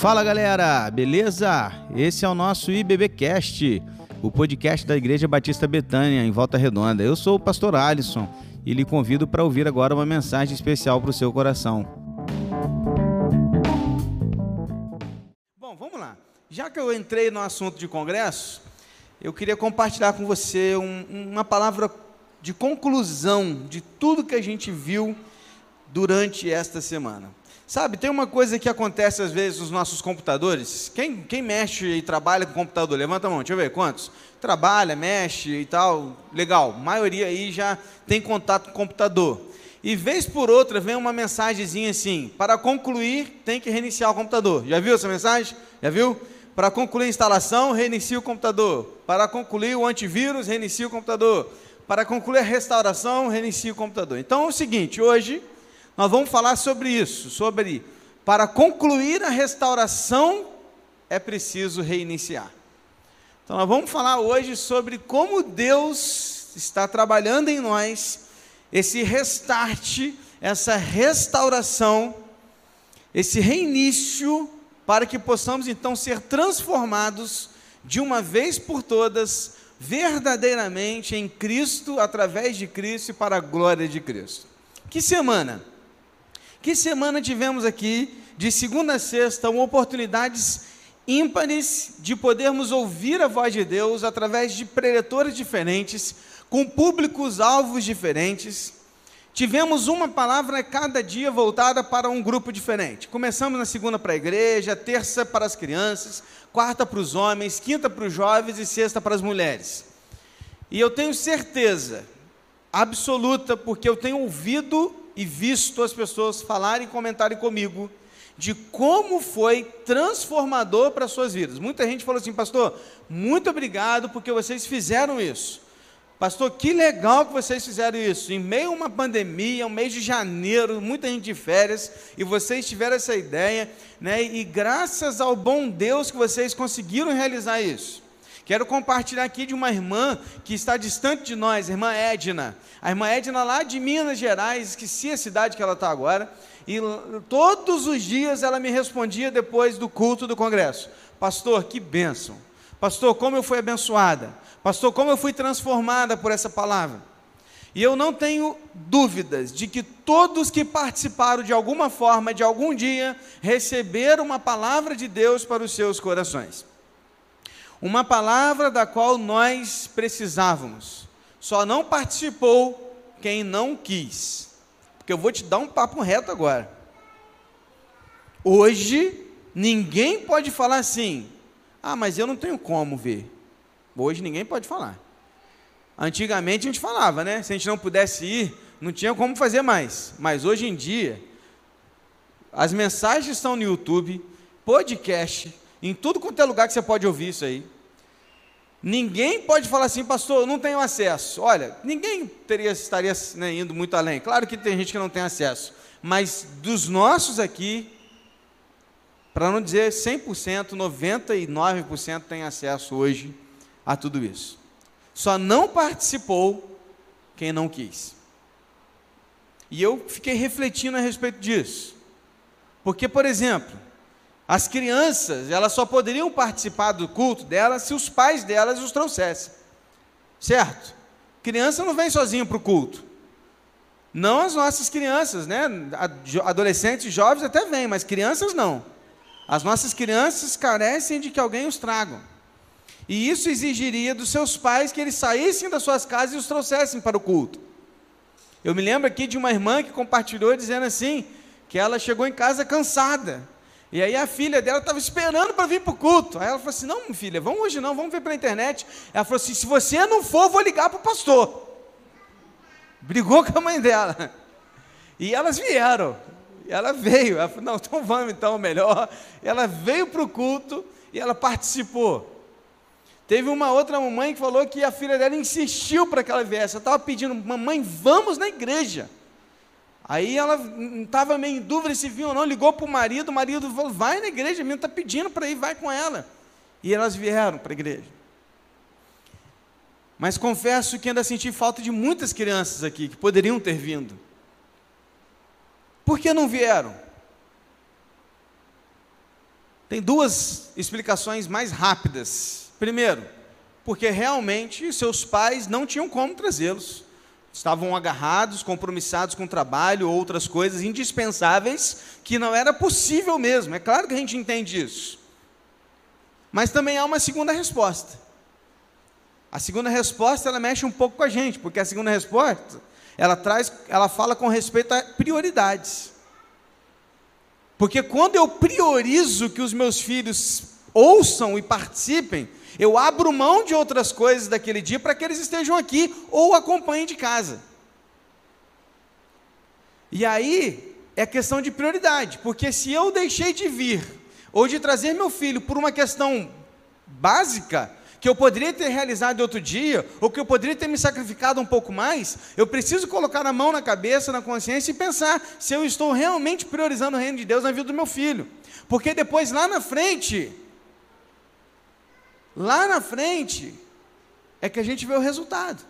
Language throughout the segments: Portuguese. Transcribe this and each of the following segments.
Fala galera, beleza? Esse é o nosso IBBcast, o podcast da Igreja Batista Betânia, em Volta Redonda. Eu sou o pastor Alisson e lhe convido para ouvir agora uma mensagem especial para o seu coração. Bom, vamos lá. Já que eu entrei no assunto de congresso, eu queria compartilhar com você um, uma palavra de conclusão de tudo que a gente viu durante esta semana. Sabe, tem uma coisa que acontece às vezes nos nossos computadores. Quem, quem mexe e trabalha com computador? Levanta a mão, deixa eu ver, quantos? Trabalha, mexe e tal. Legal, a maioria aí já tem contato com computador. E vez por outra vem uma mensagenzinha assim: para concluir, tem que reiniciar o computador. Já viu essa mensagem? Já viu? Para concluir a instalação, reinicia o computador. Para concluir o antivírus, reinicia o computador. Para concluir a restauração, reinicia o computador. Então é o seguinte: hoje nós vamos falar sobre isso, sobre para concluir a restauração é preciso reiniciar. Então nós vamos falar hoje sobre como Deus está trabalhando em nós esse restart, essa restauração, esse reinício para que possamos então ser transformados de uma vez por todas verdadeiramente em Cristo, através de Cristo e para a glória de Cristo. Que semana? Que semana tivemos aqui, de segunda a sexta, oportunidades ímpares de podermos ouvir a voz de Deus através de preletores diferentes, com públicos-alvos diferentes. Tivemos uma palavra cada dia voltada para um grupo diferente. Começamos na segunda para a igreja, terça para as crianças, quarta para os homens, quinta para os jovens e sexta para as mulheres. E eu tenho certeza absoluta, porque eu tenho ouvido e visto as pessoas falarem e comentarem comigo de como foi transformador para suas vidas. Muita gente falou assim, pastor, muito obrigado porque vocês fizeram isso. Pastor, que legal que vocês fizeram isso. Em meio a uma pandemia, um mês de janeiro, muita gente de férias, e vocês tiveram essa ideia, né? E graças ao bom Deus que vocês conseguiram realizar isso. Quero compartilhar aqui de uma irmã que está distante de nós, a irmã Edna. A irmã Edna, lá de Minas Gerais, esqueci a cidade que ela está agora, e todos os dias ela me respondia depois do culto do congresso: Pastor, que bênção. Pastor, como eu fui abençoada. Pastor, como eu fui transformada por essa palavra. E eu não tenho dúvidas de que todos que participaram de alguma forma, de algum dia, receberam uma palavra de Deus para os seus corações. Uma palavra da qual nós precisávamos. Só não participou quem não quis. Porque eu vou te dar um papo reto agora. Hoje, ninguém pode falar assim: ah, mas eu não tenho como ver. Hoje ninguém pode falar. Antigamente a gente falava, né? Se a gente não pudesse ir, não tinha como fazer mais. Mas hoje em dia, as mensagens estão no YouTube, podcast, em tudo quanto é lugar que você pode ouvir isso aí. Ninguém pode falar assim, pastor, eu não tenho acesso. Olha, ninguém teria, estaria né, indo muito além. Claro que tem gente que não tem acesso. Mas dos nossos aqui, para não dizer 100%, 99% tem acesso hoje a tudo isso. Só não participou quem não quis. E eu fiquei refletindo a respeito disso. Porque, por exemplo, as crianças, elas só poderiam participar do culto delas se os pais delas os trouxessem. Certo? Criança não vem sozinho para o culto. Não as nossas crianças, né? Adolescentes e jovens até vêm, mas crianças não. As nossas crianças carecem de que alguém os traga. E isso exigiria dos seus pais que eles saíssem das suas casas e os trouxessem para o culto. Eu me lembro aqui de uma irmã que compartilhou dizendo assim, que ela chegou em casa cansada. E aí a filha dela estava esperando para vir para o culto. Aí ela falou assim: não, filha, vamos hoje não, vamos ver pela internet. Ela falou assim: se você não for, vou ligar para o pastor. Brigou com a mãe dela. E elas vieram. E ela veio. Ela falou, não, então vamos então, melhor. E ela veio para o culto e ela participou. Teve uma outra mamãe que falou que a filha dela insistiu para que ela viesse. Ela estava pedindo, mamãe, vamos na igreja. Aí ela estava meio em dúvida se vinha ou não, ligou para o marido, o marido falou, vai na igreja, a menina está pedindo para ir, vai com ela. E elas vieram para a igreja. Mas confesso que ainda senti falta de muitas crianças aqui que poderiam ter vindo. Por que não vieram? Tem duas explicações mais rápidas. Primeiro, porque realmente seus pais não tinham como trazê-los. Estavam agarrados, compromissados com o trabalho, outras coisas indispensáveis que não era possível mesmo. É claro que a gente entende isso. Mas também há uma segunda resposta. A segunda resposta ela mexe um pouco com a gente, porque a segunda resposta ela traz, ela fala com respeito a prioridades. Porque quando eu priorizo que os meus filhos ouçam e participem, eu abro mão de outras coisas daquele dia para que eles estejam aqui ou acompanhem de casa. E aí é questão de prioridade, porque se eu deixei de vir ou de trazer meu filho por uma questão básica, que eu poderia ter realizado outro dia, ou que eu poderia ter me sacrificado um pouco mais, eu preciso colocar a mão na cabeça, na consciência e pensar se eu estou realmente priorizando o reino de Deus na vida do meu filho. Porque depois, lá na frente, lá na frente, é que a gente vê o resultado.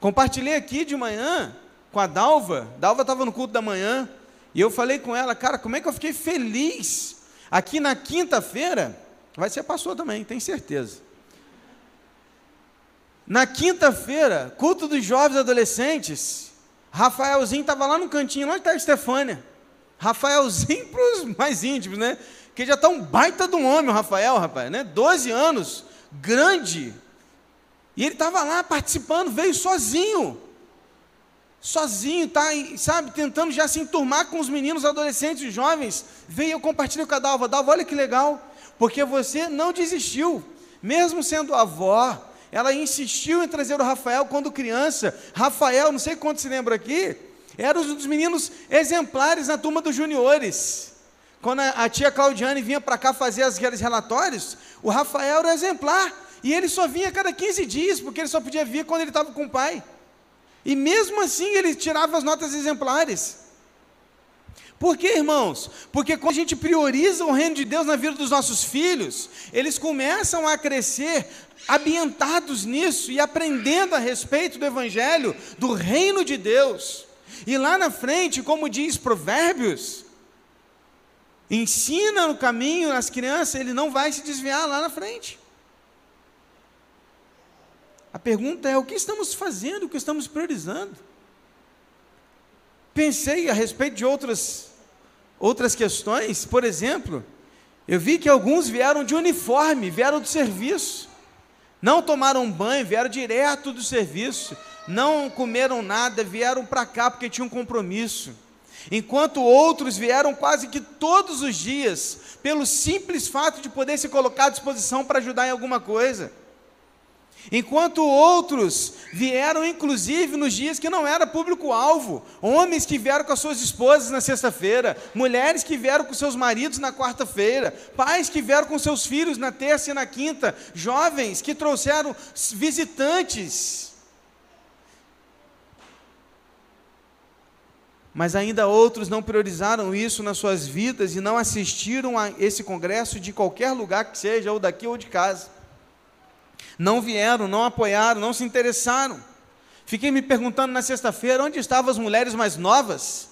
Compartilhei aqui de manhã com a Dalva, Dalva estava no culto da manhã, e eu falei com ela, cara, como é que eu fiquei feliz. Aqui na quinta-feira, Vai ser pastor também, tem certeza. Na quinta-feira, culto dos jovens adolescentes, Rafaelzinho estava lá no cantinho, onde está a Estefânia? Rafaelzinho para os mais íntimos, né? Que já está um baita de um homem, o Rafael, rapaz, né? 12 anos, grande. E ele estava lá participando, veio sozinho. Sozinho, tá, sabe, tentando já se enturmar com os meninos, adolescentes, jovens. Veio eu compartilhei com a Dalva. Dalva, olha que legal porque você não desistiu, mesmo sendo avó, ela insistiu em trazer o Rafael quando criança. Rafael, não sei quanto se lembra aqui, era um dos meninos exemplares na turma dos juniores. Quando a, tia Claudiane vinha para cá fazer aqueles relatórios, o Rafael era exemplar. E ele só vinha a cada 15 dias, porque ele só podia vir quando ele estava com o pai. E mesmo assim ele tirava as notas exemplares. Por que, irmãos? Porque quando a gente prioriza o reino de Deus na vida dos nossos filhos, eles começam a crescer ambientados nisso e aprendendo a respeito do Evangelho, do reino de Deus. E lá na frente, como diz Provérbios, ensina no caminho as crianças, ele não vai se desviar lá na frente. A pergunta é: o que estamos fazendo, o que estamos priorizando? Pensei a respeito de outras outras questões, por exemplo, eu vi que alguns vieram de uniforme, vieram do serviço, não tomaram banho, vieram direto do serviço, não comeram nada, vieram para cá porque tinham um compromisso. Enquanto outros vieram quase que todos os dias, pelo simples fato de poder se colocar à disposição para ajudar em alguma coisa. Enquanto outros vieram, inclusive, nos dias que não era público-alvo, homens que vieram com as suas esposas na sexta-feira, mulheres que vieram com seus maridos na quarta-feira, pais que vieram com seus filhos na terça e na quinta, jovens que trouxeram visitantes. Mas ainda outros não priorizaram isso nas suas vidas e não assistiram a esse congresso de qualquer lugar que seja, ou daqui ou de casa não vieram, não apoiaram, não se interessaram. Fiquei me perguntando na sexta-feira onde estavam as mulheres mais novas.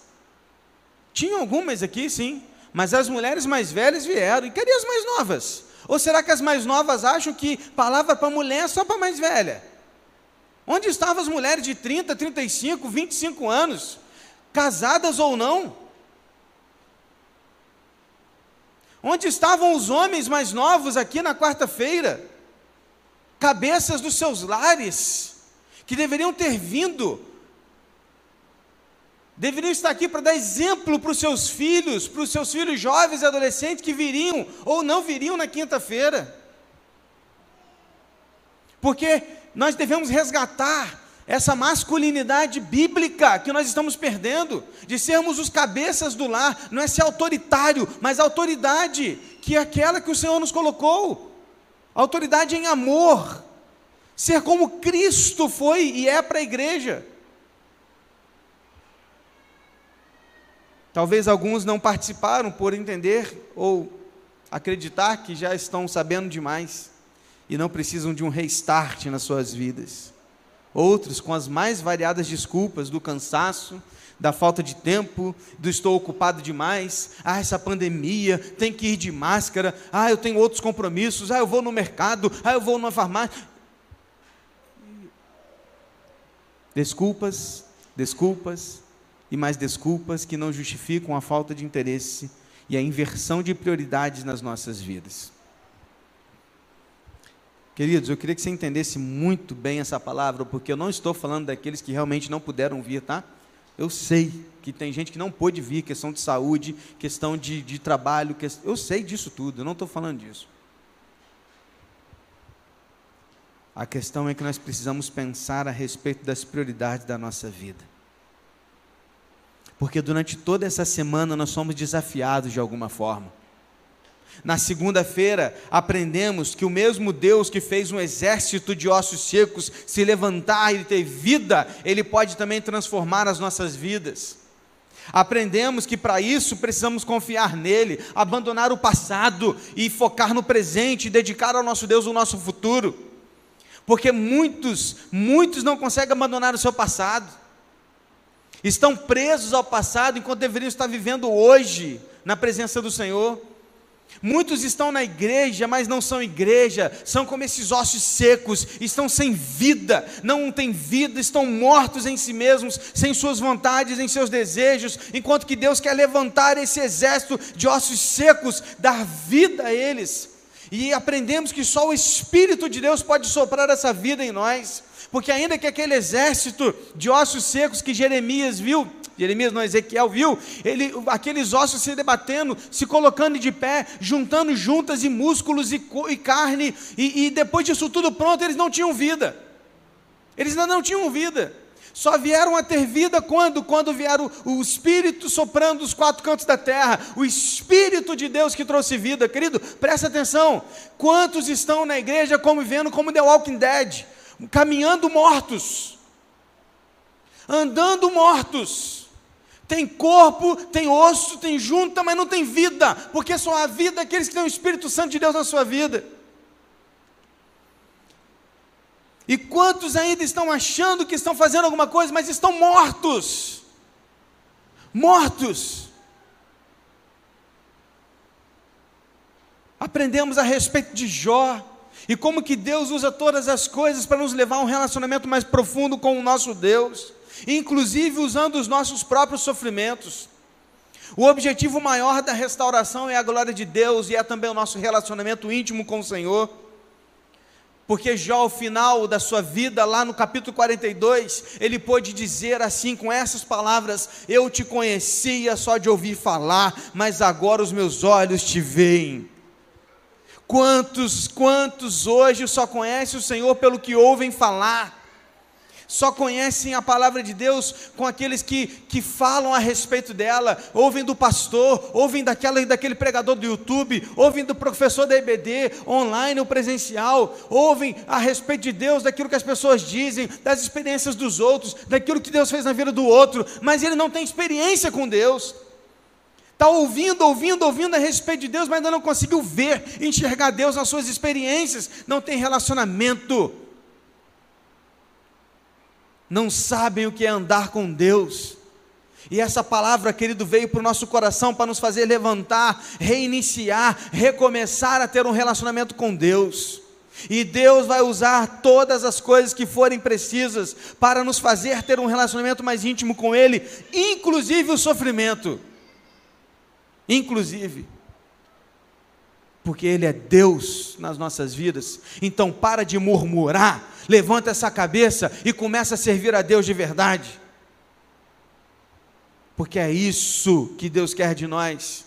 Tinham algumas aqui, sim, mas as mulheres mais velhas vieram. E cadê as mais novas? Ou será que as mais novas acham que palavra para mulher é só para mais velha? Onde estavam as mulheres de 30, 35, 25 anos, casadas ou não? Onde estavam os homens mais novos aqui na quarta-feira? cabeças dos seus lares, que deveriam ter vindo, deveriam estar aqui para dar exemplo para os seus filhos, para os seus filhos jovens e adolescentes que viriam ou não viriam na quinta-feira. Porque nós devemos resgatar essa masculinidade bíblica que nós estamos perdendo, de sermos os cabeças do lar, não é ser autoritário, mas autoridade, que é aquela que o Senhor nos colocou autoridade em amor, ser como Cristo foi e é para a igreja. Talvez alguns não participaram por entender ou acreditar que já estão sabendo demais e não precisam de um restart nas suas vidas. Outros, com as mais variadas desculpas do cansaço, da falta de tempo, do estou ocupado demais, ah, essa pandemia, tem que ir de máscara, ah, eu tenho outros compromissos, ah, eu vou no mercado, ah, eu vou numa farmácia. Desculpas, desculpas e mais desculpas que não justificam a falta de interesse e a inversão de prioridades nas nossas vidas. Queridos, eu queria que você entendesse muito bem essa palavra, porque eu não estou falando daqueles que realmente não puderam vir, tá? Eu sei que tem gente que não pôde vir, questão de saúde, questão de, de trabalho, que, eu sei disso tudo, eu não estou falando disso. A questão é que nós precisamos pensar a respeito das prioridades da nossa vida. Porque durante toda essa semana nós somos desafiados de alguma forma. Na segunda-feira, aprendemos que o mesmo Deus que fez um exército de ossos secos se levantar e ter vida, Ele pode também transformar as nossas vidas. Aprendemos que para isso precisamos confiar nele, abandonar o passado e focar no presente, dedicar ao nosso Deus o nosso futuro. Porque muitos, muitos não conseguem abandonar o seu passado, estão presos ao passado enquanto deveriam estar vivendo hoje na presença do Senhor. Muitos estão na igreja, mas não são igreja, são como esses ossos secos, estão sem vida, não têm vida, estão mortos em si mesmos, sem suas vontades, em seus desejos, enquanto que Deus quer levantar esse exército de ossos secos, dar vida a eles. E aprendemos que só o Espírito de Deus pode soprar essa vida em nós, porque ainda que aquele exército de ossos secos que Jeremias viu, Jeremias não, Ezequiel viu, ele, aqueles ossos se debatendo, se colocando de pé, juntando juntas e músculos e, e carne, e, e depois disso tudo pronto, eles não tinham vida. Eles ainda não tinham vida. Só vieram a ter vida quando? Quando vieram o, Espírito soprando dos quatro cantos da terra, o Espírito de Deus que trouxe vida. Querido, presta atenção. Quantos estão na igreja convivendo como The Walking Dead? Caminhando mortos, andando mortos tem corpo, tem osso, tem junta, mas não tem vida, porque só há vida aqueles que têm o Espírito Santo de Deus na sua vida. E quantos ainda estão achando que estão fazendo alguma coisa, mas estão mortos? Mortos. Aprendemos a respeito de Jó e como que Deus usa todas as coisas para nos levar a um relacionamento mais profundo com o nosso Deus inclusive usando os nossos próprios sofrimentos. O objetivo maior da restauração é a glória de Deus e é também o nosso relacionamento íntimo com o Senhor. Porque Jó, ao final da sua vida, lá no capítulo 42, ele pôde dizer assim, com essas palavras: Eu te conhecia só de ouvir falar, mas agora os meus olhos te veem. Quantos, quantos hoje só conhecem o Senhor pelo que ouvem falar? Só conhecem a palavra de Deus com aqueles que, que falam a respeito dela, ouvem do pastor, ouvem daquela, daquele pregador do YouTube, ouvem do professor da EBD, online ou presencial, ouvem a respeito de Deus, daquilo que as pessoas dizem, das experiências dos outros, daquilo que Deus fez na vida do outro, mas ele não tem experiência com Deus. Está ouvindo, ouvindo, ouvindo a respeito de Deus, mas ainda não conseguiu ver, enxergar Deus nas suas experiências, não tem relacionamento não sabem o que é andar com Deus. E essa palavra, querido, veio para o nosso coração para nos fazer levantar, reiniciar, recomeçar a ter um relacionamento com Deus. E Deus vai usar todas as coisas que forem precisas para nos fazer ter um relacionamento mais íntimo com Ele, inclusive o sofrimento. Inclusive porque Ele é Deus nas nossas vidas. Então, para de murmurar, levanta essa cabeça e começa a servir a Deus de verdade. Porque é isso que Deus quer de nós.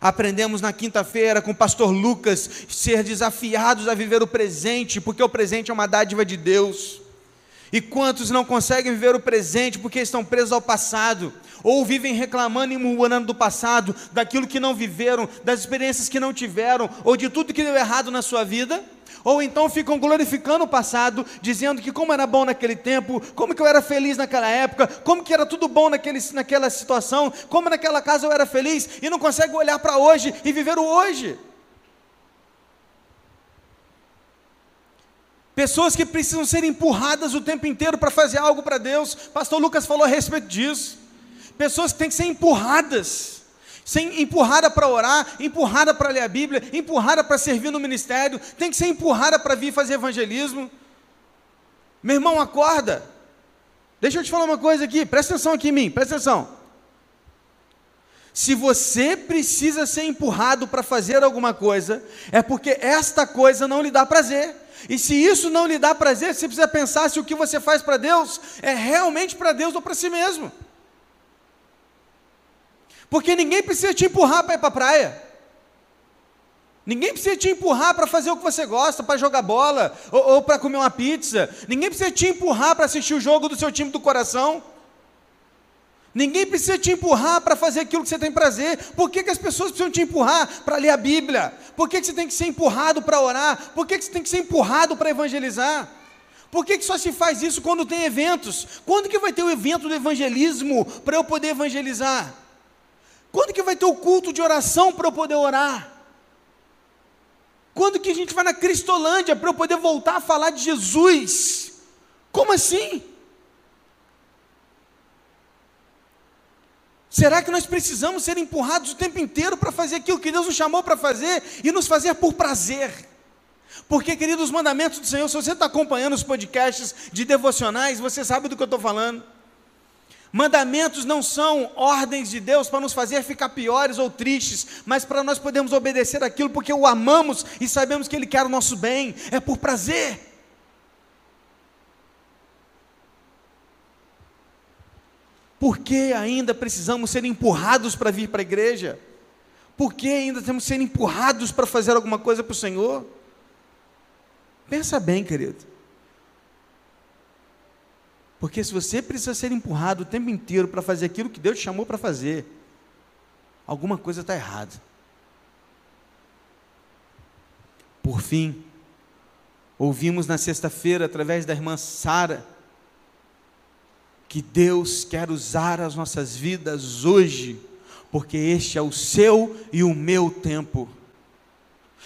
Aprendemos na quinta-feira com o pastor Lucas ser desafiados a viver o presente, porque o presente é uma dádiva de Deus. E quantos não conseguem viver o presente porque estão presos ao passado? Ou vivem reclamando e murmurando do passado, daquilo que não viveram, das experiências que não tiveram, ou de tudo que deu errado na sua vida? Ou então ficam glorificando o passado, dizendo que como era bom naquele tempo, como que eu era feliz naquela época, como que era tudo bom naquele, naquela situação, como naquela casa eu era feliz, e não conseguem olhar para hoje e viver o hoje. Pessoas que precisam ser empurradas o tempo inteiro para fazer algo para Deus. Pastor Lucas falou a respeito disso. Pessoas que têm que ser empurradas. Ser empurrada para orar, empurrada para ler a Bíblia, empurrada para servir no ministério, tem que ser empurrada para vir fazer evangelismo. Meu irmão, acorda. Deixa eu te falar uma coisa aqui, presta atenção aqui em mim, presta atenção. Se você precisa ser empurrado para fazer alguma coisa, é porque esta coisa não lhe dá prazer. E se isso não lhe dá prazer, você precisa pensar se o que você faz para Deus é realmente para Deus ou para si mesmo. Porque ninguém precisa te empurrar para ir para a praia. Ninguém precisa te empurrar para fazer o que você gosta, para jogar bola ou, ou para comer uma pizza. Ninguém precisa te empurrar para assistir o jogo do seu time do coração. Ninguém precisa te empurrar para fazer aquilo que você tem prazer. Por que, que as pessoas precisam te empurrar para ler a Bíblia? Por que, que você tem que ser empurrado para orar? Por que, que você tem que ser empurrado para evangelizar? Por que, que só se faz isso quando tem eventos? Quando que vai ter o evento do evangelismo para eu poder evangelizar? Quando que vai ter o culto de oração para eu poder orar? Quando que a gente vai na Cristolândia para eu poder voltar a falar de Jesus? Como assim? Será que nós precisamos ser empurrados o tempo inteiro para fazer aquilo que Deus nos chamou para fazer e nos fazer por prazer? Porque, queridos, os mandamentos do Senhor, se você está acompanhando os podcasts de devocionais, você sabe do que eu estou falando. Mandamentos não são ordens de Deus para nos fazer ficar piores ou tristes, mas para nós podermos obedecer aquilo porque o amamos e sabemos que Ele quer o nosso bem, é por prazer. Por que ainda precisamos ser empurrados para vir para a igreja? Por que ainda temos que ser empurrados para fazer alguma coisa para o Senhor? Pensa bem, querido. Porque se você precisa ser empurrado o tempo inteiro para fazer aquilo que Deus te chamou para fazer, alguma coisa está errada. Por fim, ouvimos na sexta-feira, através da irmã Sara, que Deus quer usar as nossas vidas hoje, porque este é o seu e o meu tempo.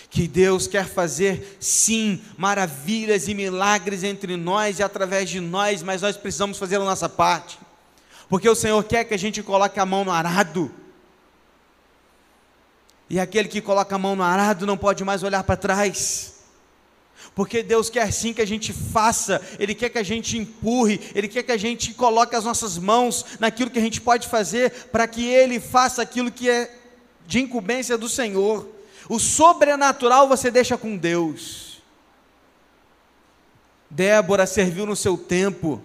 Que Deus quer fazer, sim, maravilhas e milagres entre nós e através de nós, mas nós precisamos fazer a nossa parte, porque o Senhor quer que a gente coloque a mão no arado, e aquele que coloca a mão no arado não pode mais olhar para trás porque Deus quer sim que a gente faça, Ele quer que a gente empurre, Ele quer que a gente coloque as nossas mãos naquilo que a gente pode fazer, para que Ele faça aquilo que é de incumbência do Senhor. O sobrenatural você deixa com Deus. Débora serviu no seu tempo.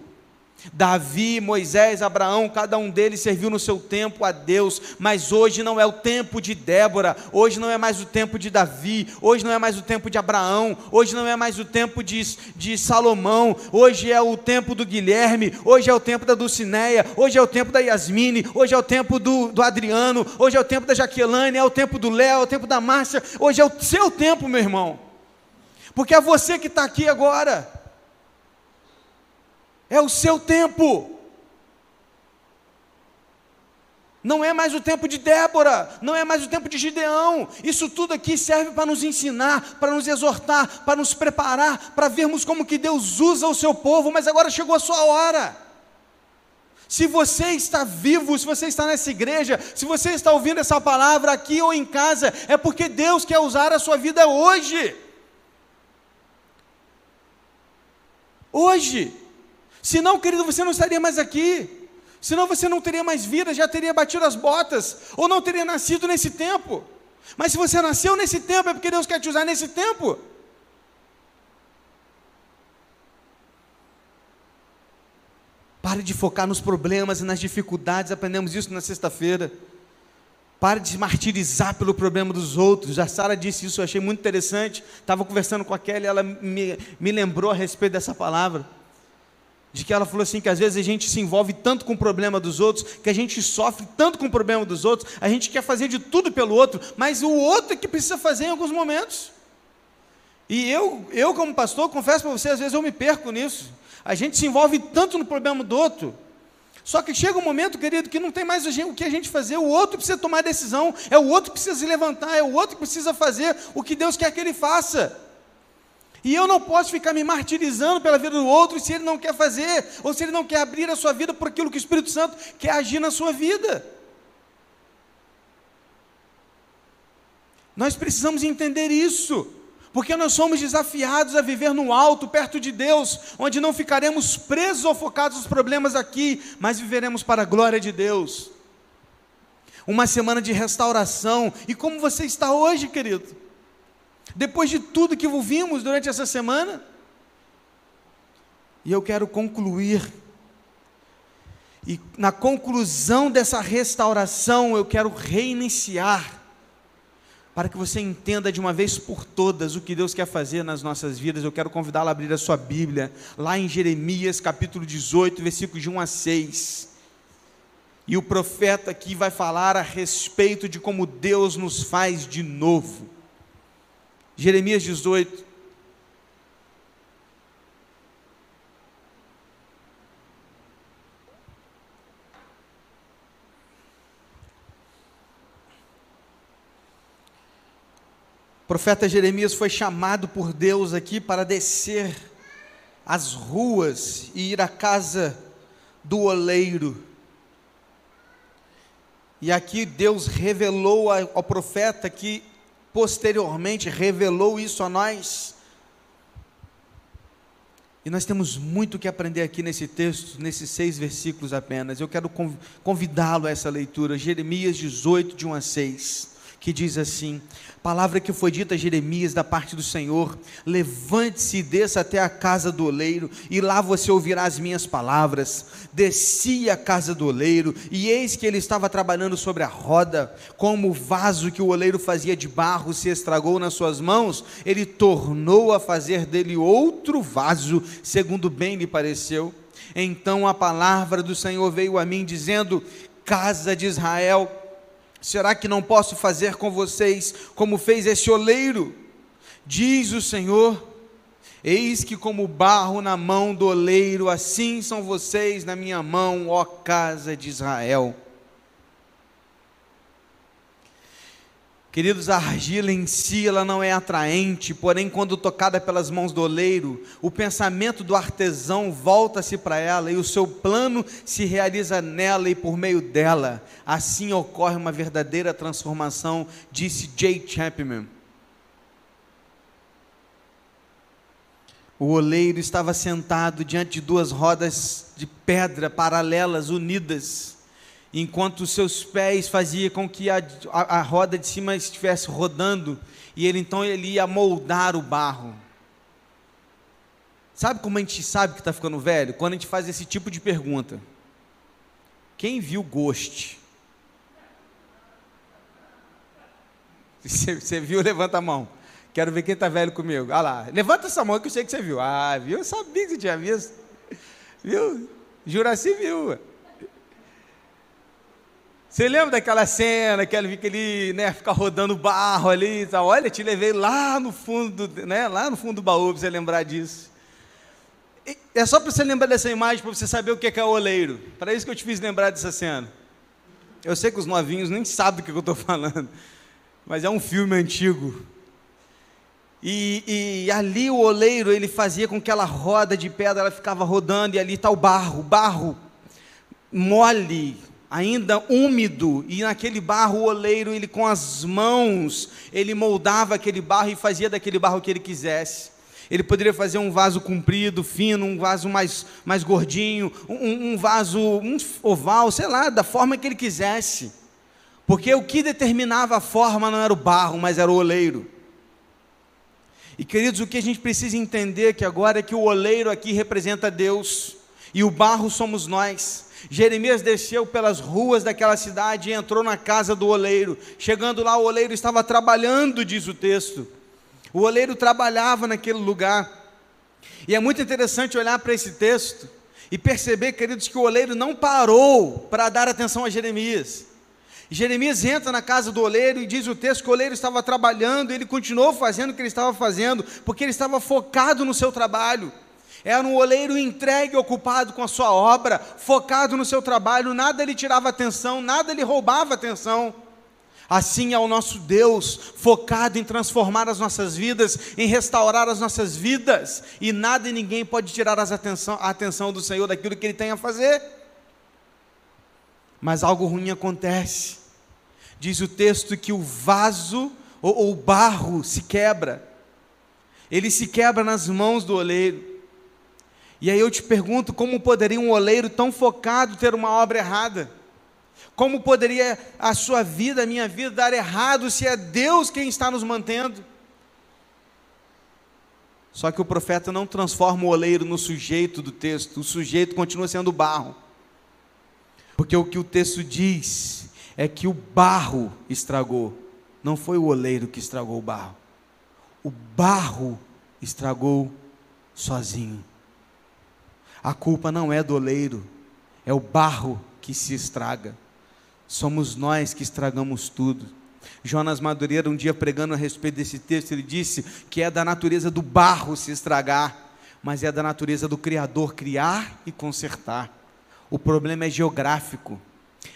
Davi, Moisés, Abraão, cada um deles serviu no seu tempo a Deus, mas hoje não é o tempo de Débora, hoje não é mais o tempo de Davi, hoje não é mais o tempo de Abraão, hoje não é mais o tempo de, de Salomão, hoje é o tempo do Guilherme, hoje é o tempo da Dulcineia, hoje é o tempo da Yasmine, hoje é o tempo do, do Adriano, hoje é o tempo da Jaqueline, é o tempo do Léo, é o tempo da Márcia, hoje é o seu tempo, meu irmão, porque é você que está aqui agora. É o seu tempo. Não é mais o tempo de Débora, não é mais o tempo de Gideão. Isso tudo aqui serve para nos ensinar, para nos exortar, para nos preparar, para vermos como que Deus usa o seu povo, mas agora chegou a sua hora. Se você está vivo, se você está nessa igreja, se você está ouvindo essa palavra aqui ou em casa, é porque Deus quer usar a sua vida hoje. Hoje. Senão, querido, você não estaria mais aqui. Senão você não teria mais vida, já teria batido as botas, ou não teria nascido nesse tempo. Mas se você nasceu nesse tempo, é porque Deus quer te usar nesse tempo. Pare de focar nos problemas e nas dificuldades, aprendemos isso na sexta-feira. Pare de se martirizar pelo problema dos outros. A Sara disse isso, eu achei muito interessante. Estava conversando com a Kelly, ela me, me lembrou a respeito dessa palavra de que ela falou assim que às vezes a gente se envolve tanto com o problema dos outros, que a gente sofre tanto com o problema dos outros, a gente quer fazer de tudo pelo outro, mas o outro é que precisa fazer em alguns momentos. E eu, eu como pastor, confesso para você, às vezes eu me perco nisso. A gente se envolve tanto no problema do outro. Só que chega um momento, querido, que não tem mais o que a gente fazer, o outro precisa tomar decisão, é o outro que precisa se levantar, é o outro que precisa fazer o que Deus quer que ele faça. E eu não posso ficar me martirizando pela vida do outro se ele não quer fazer, ou se ele não quer abrir a sua vida por aquilo que o Espírito Santo quer agir na sua vida. Nós precisamos entender isso, porque nós somos desafiados a viver no alto, perto de Deus, onde não ficaremos presos ou focados nos problemas aqui, mas viveremos para a glória de Deus. Uma semana de restauração, e como você está hoje, querido? Depois de tudo que ouvimos durante essa semana, e eu quero concluir. E na conclusão dessa restauração, eu quero reiniciar, para que você entenda de uma vez por todas o que Deus quer fazer nas nossas vidas. Eu quero convidá-lo a abrir a sua Bíblia, lá em Jeremias capítulo 18, versículos de 1 a 6. E o profeta aqui vai falar a respeito de como Deus nos faz de novo. Jeremias 18. O profeta Jeremias foi chamado por Deus aqui para descer as ruas e ir à casa do oleiro. E aqui Deus revelou ao profeta que posteriormente revelou isso a nós. E nós temos muito que aprender aqui nesse texto, nesses seis versículos apenas. Eu quero convidá-lo a essa leitura, Jeremias 18, de 1 a 6 que diz assim: palavra que foi dita a Jeremias da parte do Senhor: levante-se e desça até a casa do oleiro, e lá você ouvirá as minhas palavras. Desci à casa do oleiro, e eis que ele estava trabalhando sobre a roda, como o vaso que o oleiro fazia de barro se estragou nas suas mãos, ele tornou a fazer dele outro vaso, segundo bem lhe pareceu. Então a palavra do Senhor veio a mim, dizendo: Casa de Israel, Será que não posso fazer com vocês como fez esse oleiro? Diz o Senhor: Eis que, como barro na mão do oleiro, assim são vocês na minha mão, ó casa de Israel. Queridos, a argila em si ela não é atraente, porém, quando tocada pelas mãos do oleiro, o pensamento do artesão volta-se para ela e o seu plano se realiza nela e por meio dela. Assim ocorre uma verdadeira transformação, disse Jay Chapman. O oleiro estava sentado diante de duas rodas de pedra paralelas, unidas enquanto seus pés faziam com que a, a, a, roda de cima estivesse rodando, e ele então ele ia moldar o barro. Sabe como a gente sabe que está ficando velho? Quando a gente faz esse tipo de pergunta. Quem viu Ghost? Você, você viu? Levanta a mão. Quero ver quem está velho comigo. Ah lá, levanta essa mão que eu sei que você viu. Ah, viu? Eu sabia que você tinha visto. Viu? Juraci viu. Você lembra daquela cena que ele, que ele né, fica rodando barro ali e tal? Olha, te levei lá no fundo, né, lá no fundo do baú para você lembrar disso. É só para você lembrar dessa imagem, para você saber o que é o oleiro. Para isso que eu te fiz lembrar dessa cena. Eu sei que os novinhos nem sabem do que eu estou falando, mas é um filme antigo. E, e, ali o oleiro ele fazia com que aquela roda de pedra ela ficava rodando e ali está o barro, barro mole, ainda úmido, e naquele barro o oleiro, ele com as mãos, ele moldava aquele barro e fazia daquele barro o que ele quisesse. Ele poderia fazer um vaso comprido, fino, um vaso mais, mais gordinho, um, um vaso um oval, sei lá, da forma que ele quisesse. Porque o que determinava a forma não era o barro, mas era o oleiro. E queridos, o que a gente precisa entender que agora é que o oleiro aqui representa Deus e o barro somos nós. Jeremias desceu pelas ruas daquela cidade e entrou na casa do oleiro. Chegando lá, o oleiro estava trabalhando, diz o texto. O oleiro trabalhava naquele lugar. E é muito interessante olhar para esse texto e perceber, queridos, que o oleiro não parou para dar atenção a Jeremias. Jeremias entra na casa do oleiro e diz o texto que o oleiro estava trabalhando, e ele continuou fazendo o que ele estava fazendo, porque ele estava focado no seu trabalho. Era um oleiro entregue, ocupado com a sua obra, focado no seu trabalho, nada lhe tirava atenção, nada lhe roubava atenção. Assim é o nosso Deus, focado em transformar as nossas vidas, em restaurar as nossas vidas, e nada e ninguém pode tirar atenção, a atenção do Senhor daquilo que Ele tem a fazer. Mas algo ruim acontece. Diz o texto que o vaso ou o barro se quebra, ele se quebra nas mãos do oleiro. E aí eu te pergunto: como poderia um oleiro tão focado ter uma obra errada? Como poderia a sua vida, a minha vida, dar errado se é Deus quem está nos mantendo? Só que o profeta não transforma o oleiro no sujeito do texto, o sujeito continua sendo barro. Porque o que o texto diz é que o barro estragou, não foi o oleiro que estragou o barro. O barro estragou sozinho. A culpa não é do oleiro, é o barro que se estraga. Somos nós que estragamos tudo. Jonas Madureira, um dia pregando a respeito desse texto, ele disse que é da natureza do barro se estragar, mas é da natureza do Criador criar e consertar. O problema é geográfico.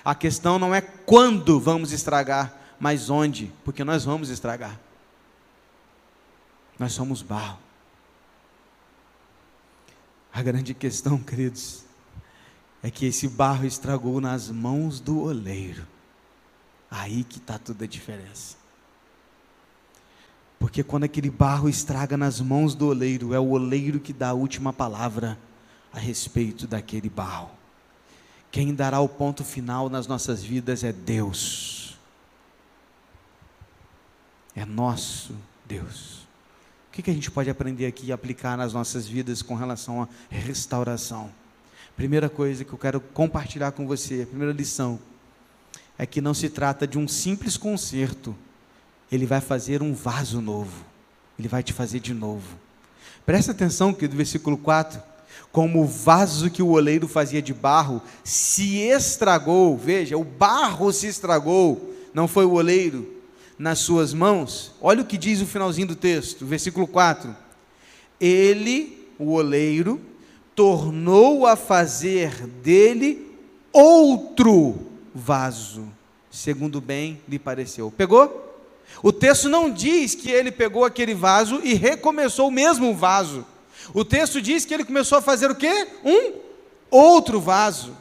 A questão não é quando vamos estragar, mas onde, porque nós vamos estragar. Nós somos barro. A grande questão, queridos, é que esse barro estragou nas mãos do oleiro. Aí que está toda a diferença. Porque quando aquele barro estraga nas mãos do oleiro, é o oleiro que dá a última palavra a respeito daquele barro. Quem dará o ponto final nas nossas vidas é Deus. É nosso Deus. Que, que a gente pode aprender aqui e aplicar nas nossas vidas com relação à restauração? Primeira coisa que eu quero compartilhar com você, a primeira lição, é que não se trata de um simples conserto, ele vai fazer um vaso novo, ele vai te fazer de novo. Presta atenção que do versículo 4, como o vaso que o oleiro fazia de barro se estragou, veja, o barro se estragou, não foi o oleiro, nas suas mãos. Olha o que diz o finalzinho do texto, versículo 4. Ele, o oleiro, tornou a fazer dele outro vaso, segundo bem lhe pareceu. Pegou? O texto não diz que ele pegou aquele vaso e recomeçou o mesmo vaso. O texto diz que ele começou a fazer o quê? Um outro vaso.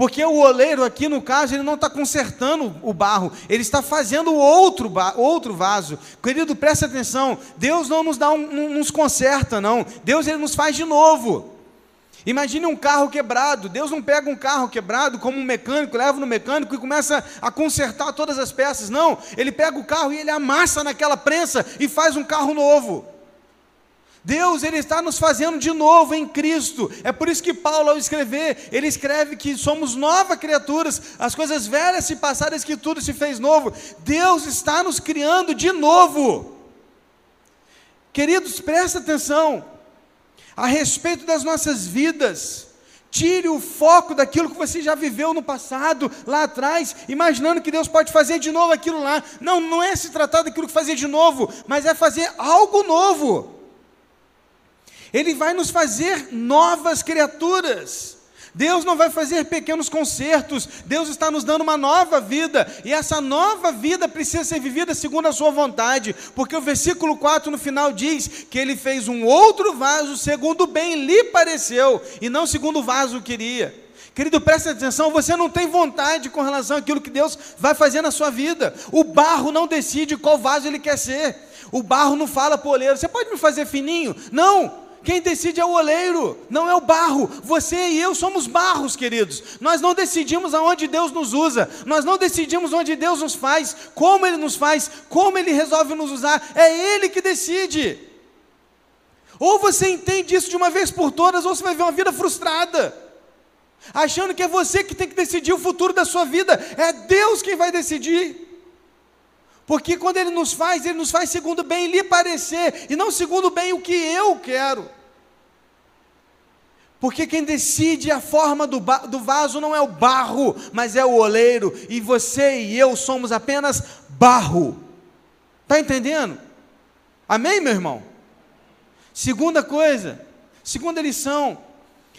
Porque o oleiro aqui, no caso, ele não está consertando o barro, ele está fazendo outro, outro vaso. Querido, preste atenção, Deus não nos dá um, não nos conserta, não. Deus ele nos faz de novo. Imagine um carro quebrado. Deus não pega um carro quebrado como um mecânico, leva no mecânico e começa a consertar todas as peças. Não, ele pega o carro e ele amassa naquela prensa e faz um carro novo. Deus, ele está nos fazendo de novo em Cristo. É por isso que Paulo, ao escrever, ele escreve que somos novas criaturas, as coisas velhas se passaram, que tudo se fez novo. Deus está nos criando de novo. Queridos, presta atenção a respeito das nossas vidas. Tire o foco daquilo que você já viveu no passado, lá atrás, imaginando que Deus pode fazer de novo aquilo lá. Não, não é se tratar daquilo que fazer de novo, mas é fazer algo novo. Ele vai nos fazer novas criaturas. Deus não vai fazer pequenos concertos, Deus está nos dando uma nova vida, e essa nova vida precisa ser vivida segundo a sua vontade, porque o versículo 4 no final diz que ele fez um outro vaso segundo bem lhe pareceu, e não segundo o vaso queria. Querido, preste atenção, você não tem vontade com relação àquilo que Deus vai fazer na sua vida. O barro não decide qual vaso ele quer ser. O barro não fala para o oleiro, você pode me fazer fininho? Não, quem decide é o oleiro, não é o barro. Você e eu somos barros, queridos. Nós não decidimos aonde Deus nos usa. Nós não decidimos onde Deus nos faz, como Ele nos faz, como Ele resolve nos usar. É Ele que decide. Ou você entende isso de uma vez por todas, ou você vai ver uma vida frustrada. Achando que é você que tem que decidir o futuro da sua vida. É Deus quem vai decidir. Porque quando Ele nos faz, Ele nos faz segundo bem lhe parecer, e não segundo bem o que eu quero. Porque quem decide a forma do, do vaso não é o barro, mas é o oleiro, e você e eu somos apenas barro. Está entendendo? Amém, meu irmão? Segunda coisa, segunda lição: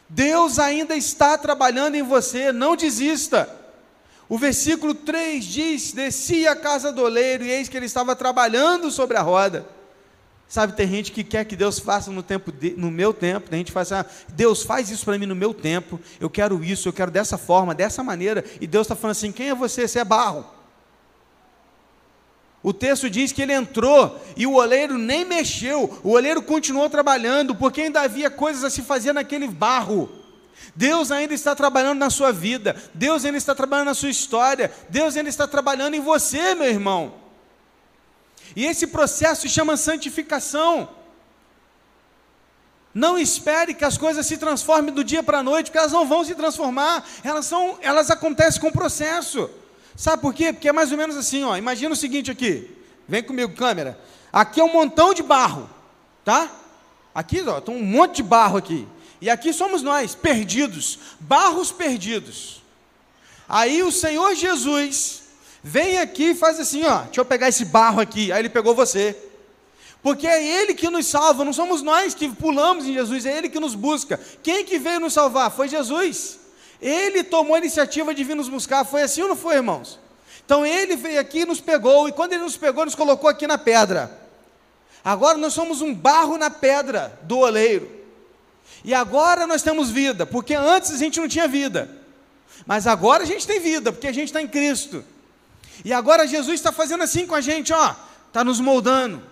Deus ainda está trabalhando em você, não desista. O versículo 3 diz: Desci a casa do oleiro, e eis que ele estava trabalhando sobre a roda. Sabe, tem gente que quer que Deus faça no, tempo de, no meu tempo, tem gente que fala assim, ah, Deus faz isso para mim no meu tempo, eu quero isso, eu quero dessa forma, dessa maneira, e Deus está falando assim: quem é você? Você é barro. O texto diz que ele entrou e o oleiro nem mexeu, o oleiro continuou trabalhando, porque ainda havia coisas a se fazer naquele barro. Deus ainda está trabalhando na sua vida, Deus ainda está trabalhando na sua história, Deus ainda está trabalhando em você, meu irmão. E esse processo se chama santificação. Não espere que as coisas se transformem do dia para a noite, porque elas não vão se transformar, elas, são, elas acontecem com o processo. Sabe por quê? Porque é mais ou menos assim, ó. Imagina o seguinte aqui. Vem comigo, câmera. Aqui é um montão de barro, tá? Aqui, ó, tem um monte de barro aqui. E aqui somos nós, perdidos, barros perdidos. Aí o Senhor Jesus vem aqui e faz assim, ó, deixa eu pegar esse barro aqui. Aí ele pegou você. Porque é Ele que nos salva, não somos nós que pulamos em Jesus, é Ele que nos busca. Quem que veio nos salvar? Foi Jesus. Ele tomou a iniciativa de vir nos buscar. Foi assim ou não foi, irmãos? Então ele veio aqui e nos pegou, e quando ele nos pegou, nos colocou aqui na pedra. Agora nós somos um barro na pedra do oleiro. E agora nós temos vida, porque antes a gente não tinha vida. Mas agora a gente tem vida, porque a gente está em Cristo. E agora Jesus está fazendo assim com a gente, ó, está nos moldando.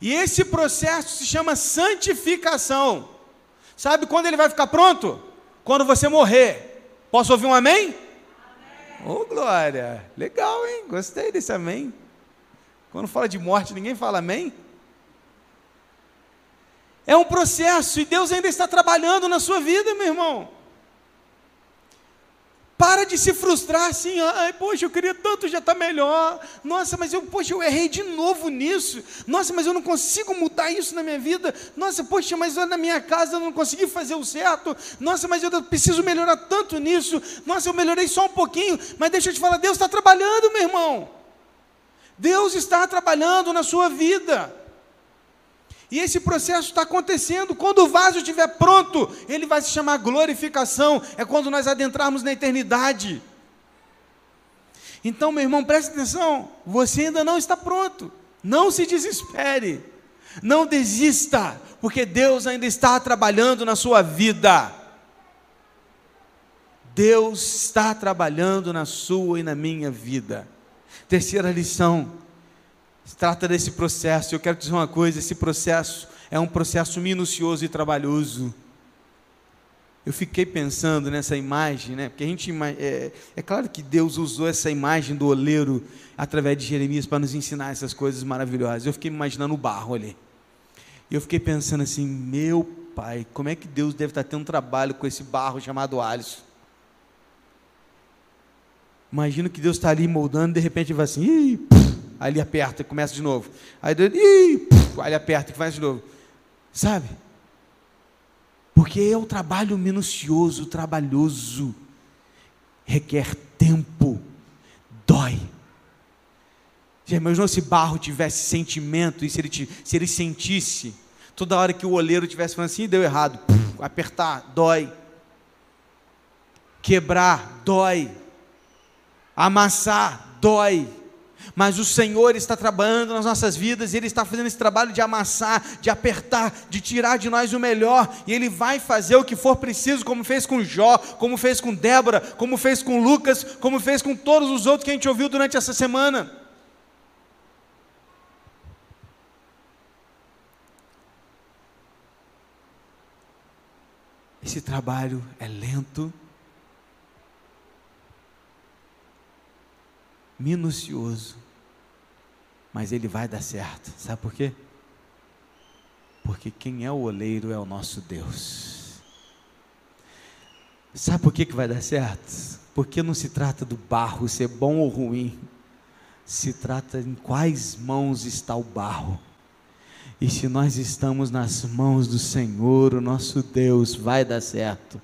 E esse processo se chama santificação. Sabe quando ele vai ficar pronto? quando você morrer. Posso ouvir um amém? Ô oh, glória! Legal, hein? Gostei desse amém. Quando fala de morte, ninguém fala amém? É um processo e Deus ainda está trabalhando na sua vida, meu irmão. Para de se frustrar assim, ai, poxa, eu queria tanto já estar tá melhor. Nossa, mas eu, poxa, eu errei de novo nisso. Nossa, mas eu não consigo mudar isso na minha vida. Nossa, poxa, mas na minha casa eu não consegui fazer o certo. Nossa, mas eu preciso melhorar tanto nisso. Nossa, eu melhorei só um pouquinho. Mas deixa eu te falar, Deus está trabalhando, meu irmão. Deus está trabalhando na sua vida. E esse processo está acontecendo. Quando o vaso estiver pronto, ele vai se chamar glorificação. É quando nós adentrarmos na eternidade. Então, meu irmão, preste atenção. Você ainda não está pronto. Não se desespere. Não desista, porque Deus ainda está trabalhando na sua vida. Deus está trabalhando na sua e na minha vida. Terceira lição se trata desse processo. Eu quero dizer uma coisa: esse processo é um processo minucioso e trabalhoso. Eu fiquei pensando nessa imagem, né? Porque a gente é, é claro que Deus usou essa imagem do oleiro através de Jeremias para nos ensinar essas coisas maravilhosas. Eu fiquei imaginando o barro ali. Eu fiquei pensando assim, meu pai, como é que Deus deve estar tendo um trabalho com esse barro chamado Alisson? Imagino que Deus está ali moldando, de repente vai assim, Ih, Aí ele aperta e começa de novo. Aí ih, aí ele aperta e começa de novo. Sabe? Porque é o trabalho minucioso, trabalhoso, requer tempo, dói. Já imaginou se barro tivesse sentimento e se ele, se ele sentisse toda hora que o oleiro tivesse falando assim, deu errado, apertar, dói. Quebrar, dói. Amassar, dói mas o Senhor está trabalhando nas nossas vidas, e Ele está fazendo esse trabalho de amassar, de apertar, de tirar de nós o melhor, e Ele vai fazer o que for preciso, como fez com Jó, como fez com Débora, como fez com Lucas, como fez com todos os outros que a gente ouviu durante essa semana. Esse trabalho é lento, minucioso, mas ele vai dar certo. Sabe por quê? Porque quem é o oleiro é o nosso Deus. Sabe por que, que vai dar certo? Porque não se trata do barro ser bom ou ruim, se trata em quais mãos está o barro. E se nós estamos nas mãos do Senhor, o nosso Deus, vai dar certo,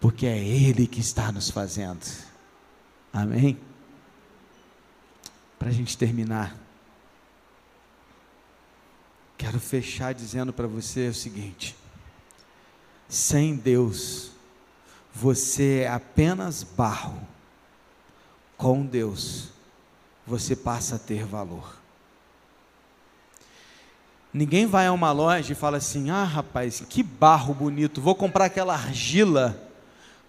porque é Ele que está nos fazendo. Amém? Para a gente terminar, quero fechar dizendo para você o seguinte: sem Deus, você é apenas barro com Deus, você passa a ter valor. Ninguém vai a uma loja e fala assim: ah, rapaz, que barro bonito, vou comprar aquela argila.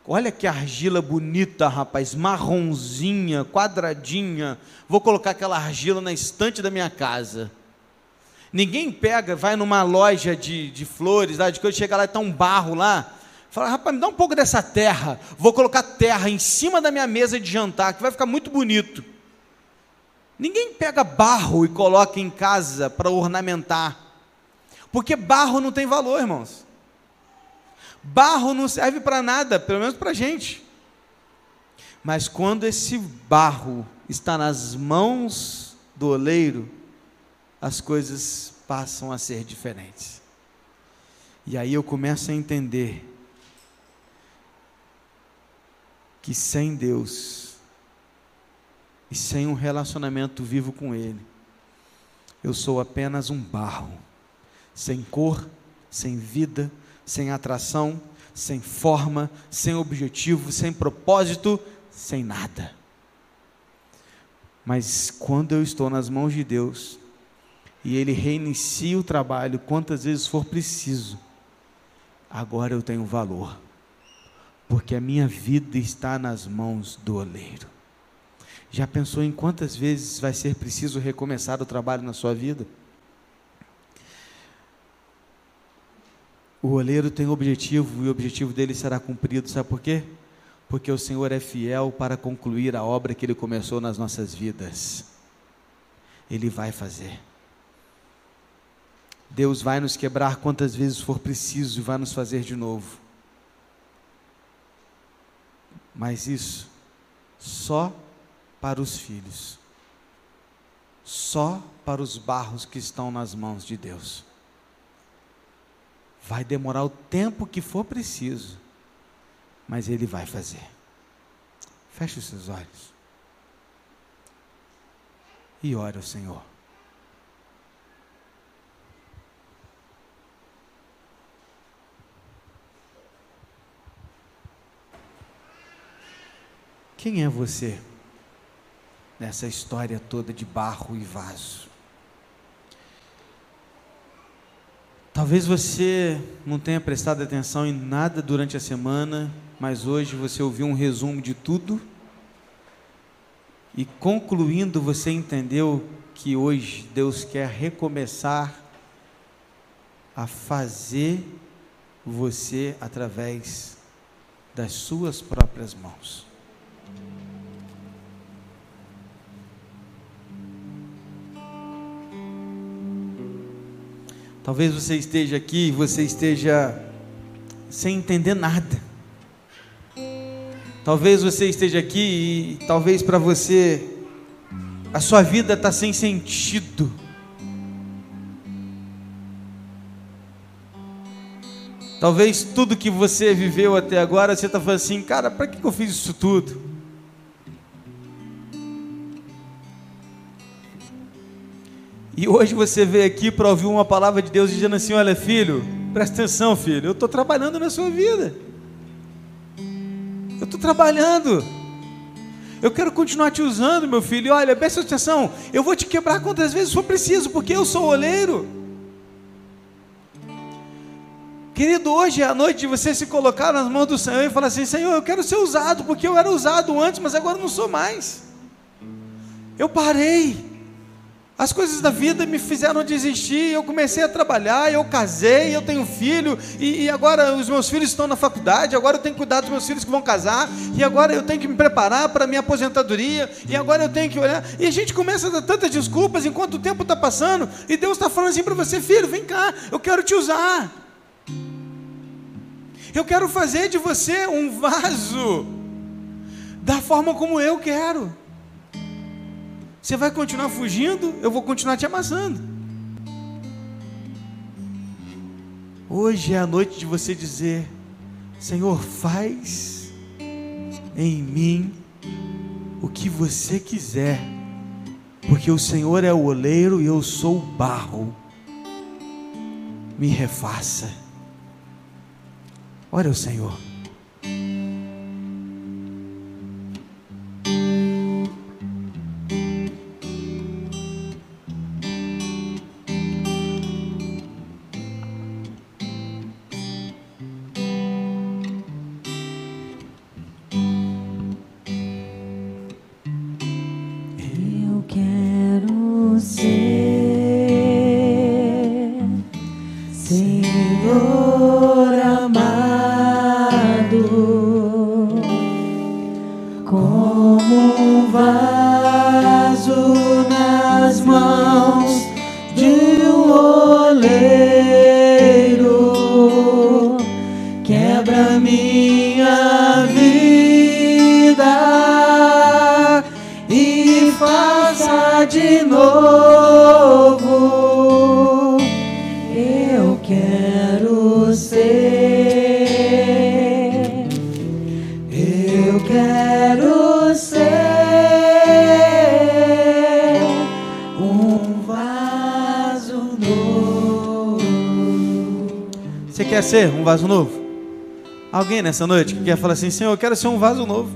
Olha que argila bonita, rapaz, marronzinha, quadradinha. Vou colocar aquela argila na estante da minha casa. Ninguém pega, vai numa loja de, de flores, lá, de coisa, chega lá e está um barro lá. Fala, rapaz, me dá um pouco dessa terra. Vou colocar terra em cima da minha mesa de jantar, que vai ficar muito bonito. Ninguém pega barro e coloca em casa para ornamentar. Porque barro não tem valor, irmãos. Barro não serve para nada, pelo menos para a gente. Mas quando esse barro está nas mãos do oleiro, as coisas passam a ser diferentes. E aí eu começo a entender que sem Deus e sem um relacionamento vivo com Ele, eu sou apenas um barro, sem cor, sem vida, sem atração, sem forma, sem objetivo, sem propósito, sem nada. Mas quando eu estou nas mãos de Deus, e Ele reinicia o trabalho quantas vezes for preciso, agora eu tenho valor, porque a minha vida está nas mãos do oleiro. Já pensou em quantas vezes vai ser preciso recomeçar o trabalho na sua vida? O oleiro tem objetivo e o objetivo dele será cumprido, sabe por quê? Porque o Senhor é fiel para concluir a obra que ele começou nas nossas vidas. Ele vai fazer. Deus vai nos quebrar quantas vezes for preciso e vai nos fazer de novo. Mas isso só para os filhos, só para os barros que estão nas mãos de Deus. Vai demorar o tempo que for preciso, mas Ele vai fazer. Feche os seus olhos e ore ao Senhor. Quem é você nessa história toda de barro e vaso? Talvez você não tenha prestado atenção em nada durante a semana, mas hoje você ouviu um resumo de tudo e concluindo você entendeu que hoje Deus quer recomeçar a fazer você através das suas próprias mãos. Talvez você esteja aqui, você esteja sem entender nada. Talvez você esteja aqui e talvez para você a sua vida está sem sentido. Talvez tudo que você viveu até agora, você está falando assim, cara, para que eu fiz isso tudo? E hoje você veio aqui para ouvir uma palavra de Deus dizendo assim: Olha, filho, presta atenção, filho, eu estou trabalhando na sua vida. Eu estou trabalhando. Eu quero continuar te usando, meu filho. Olha, presta atenção, eu vou te quebrar quantas vezes for preciso, porque eu sou oleiro. Querido, hoje é a noite de você se colocar nas mãos do Senhor e falar assim: Senhor, eu quero ser usado, porque eu era usado antes, mas agora não sou mais. Eu parei. As coisas da vida me fizeram desistir. Eu comecei a trabalhar, eu casei, eu tenho filho, e, e, agora os meus filhos estão na faculdade. Agora eu tenho que cuidar dos meus filhos que vão casar, e agora eu tenho que me preparar para a minha aposentadoria, e agora eu tenho que olhar. E a gente começa a dar tantas desculpas enquanto o tempo está passando, e Deus está falando assim para você, filho, vem cá, eu quero te usar. Eu quero fazer de você um vaso da forma como eu quero. Você vai continuar fugindo, eu vou continuar te amassando. Hoje é a noite de você dizer: Senhor, faz em mim o que você quiser, porque o Senhor é o oleiro e eu sou o barro. Me refaça. Olha o Senhor. Quer ser um vaso novo? Alguém nessa noite que quer falar assim: Senhor, eu quero ser um vaso novo.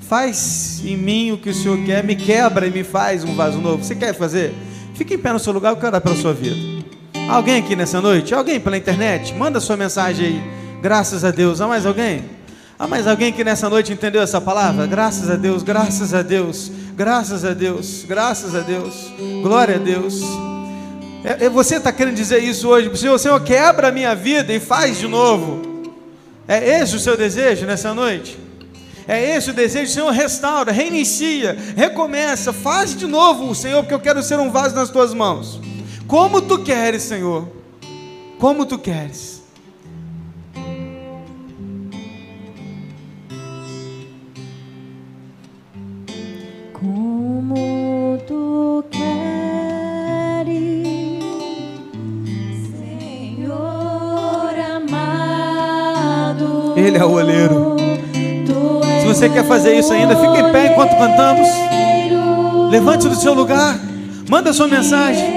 Faz em mim o que o Senhor quer, me quebra e me faz um vaso novo. Você quer fazer? Fique em pé no seu lugar, eu quero orar pela sua vida. Alguém aqui nessa noite? Alguém pela internet? Manda sua mensagem aí. Graças a Deus. Há mais alguém? Há mais alguém que nessa noite entendeu essa palavra? Graças a Deus, graças a Deus, graças a Deus, graças a Deus. Glória a Deus. É, é você está querendo dizer isso hoje? Senhor, Senhor, quebra a minha vida e faz de novo. É esse o seu desejo nessa noite? É esse o desejo, Senhor, restaura, reinicia, recomeça, faz de novo, Senhor, porque eu quero ser um vaso nas tuas mãos. Como tu queres, Senhor. Como tu queres. Como Ele é o oleiro. Se você quer fazer isso ainda, fique em pé enquanto cantamos. Levante do seu lugar. Manda sua mensagem.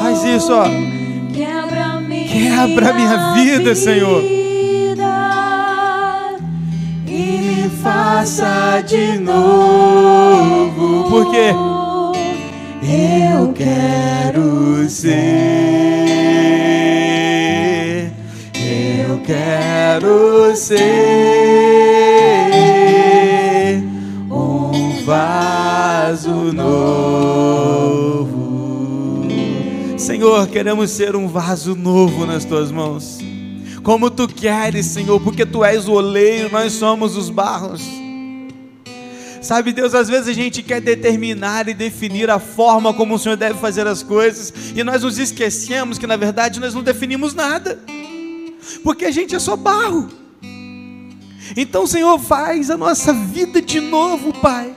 Faz isso, ó. Quebra minha, vida, Senhor. E me faça de novo. Por quê? Eu quero ser. Queremos ser um vaso novo nas tuas mãos. Como tu queres, Senhor, porque tu és o oleiro, nós somos os barros. Sabe, Deus, às vezes a gente quer determinar e definir a forma como o Senhor deve fazer as coisas, e nós nos esquecemos que na verdade nós não definimos nada, porque a gente é só barro. Então, Senhor, faz a nossa vida de novo, Pai.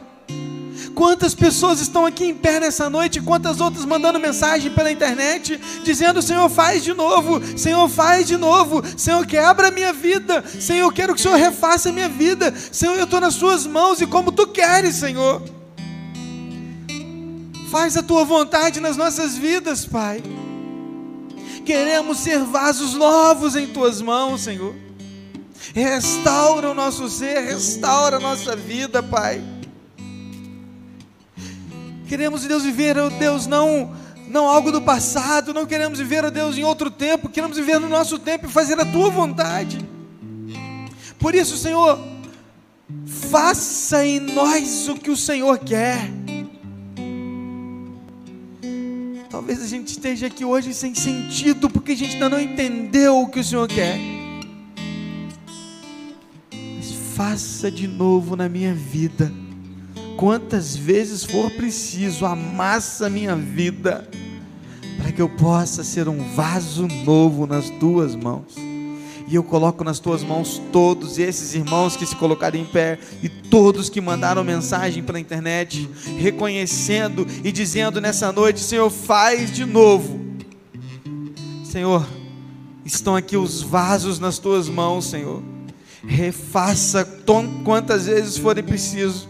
Quantas pessoas estão aqui em pé nessa noite, quantas outras mandando mensagem pela internet, dizendo: Senhor, faz de novo, Senhor, faz de novo, Senhor, quebra a minha vida, Senhor, eu quero que o Senhor refaça a minha vida, Senhor, eu estou nas Suas mãos e como Tu queres, Senhor. Faz a Tua vontade nas nossas vidas, Pai. Queremos ser vasos novos em Tuas mãos, Senhor. Restaura o nosso ser, restaura a nossa vida, Pai. Queremos, Deus, viver, oh Deus, não, não algo do passado, não queremos viver, oh Deus, em outro tempo, queremos viver no nosso tempo e fazer a tua vontade. Por isso, Senhor, faça em nós o que o Senhor quer. Talvez a gente esteja aqui hoje sem sentido, porque a gente ainda não entendeu o que o Senhor quer. Mas faça de novo na minha vida quantas vezes for preciso, amassa a minha vida, para que eu possa ser um vaso novo nas tuas mãos. E eu coloco nas tuas mãos todos esses irmãos que se colocaram em pé e todos que mandaram mensagem pela internet, reconhecendo e dizendo nessa noite: Senhor, faz de novo. Senhor, estão aqui os vasos nas tuas mãos, Senhor. Refaça quantas vezes forem preciso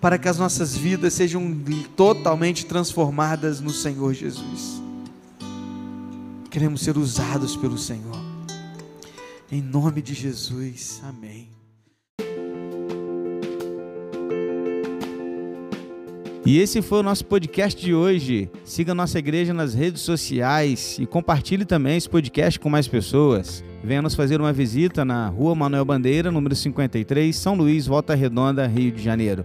para que as nossas vidas sejam totalmente transformadas no Senhor Jesus. Queremos ser usados pelo Senhor. Em nome de Jesus. Amém. E esse foi o nosso podcast de hoje. Siga nossa igreja nas redes sociais e compartilhe também esse podcast com mais pessoas. Venha nos fazer uma visita na Rua Manuel Bandeira, número 53, São Luís, Volta Redonda, Rio de Janeiro.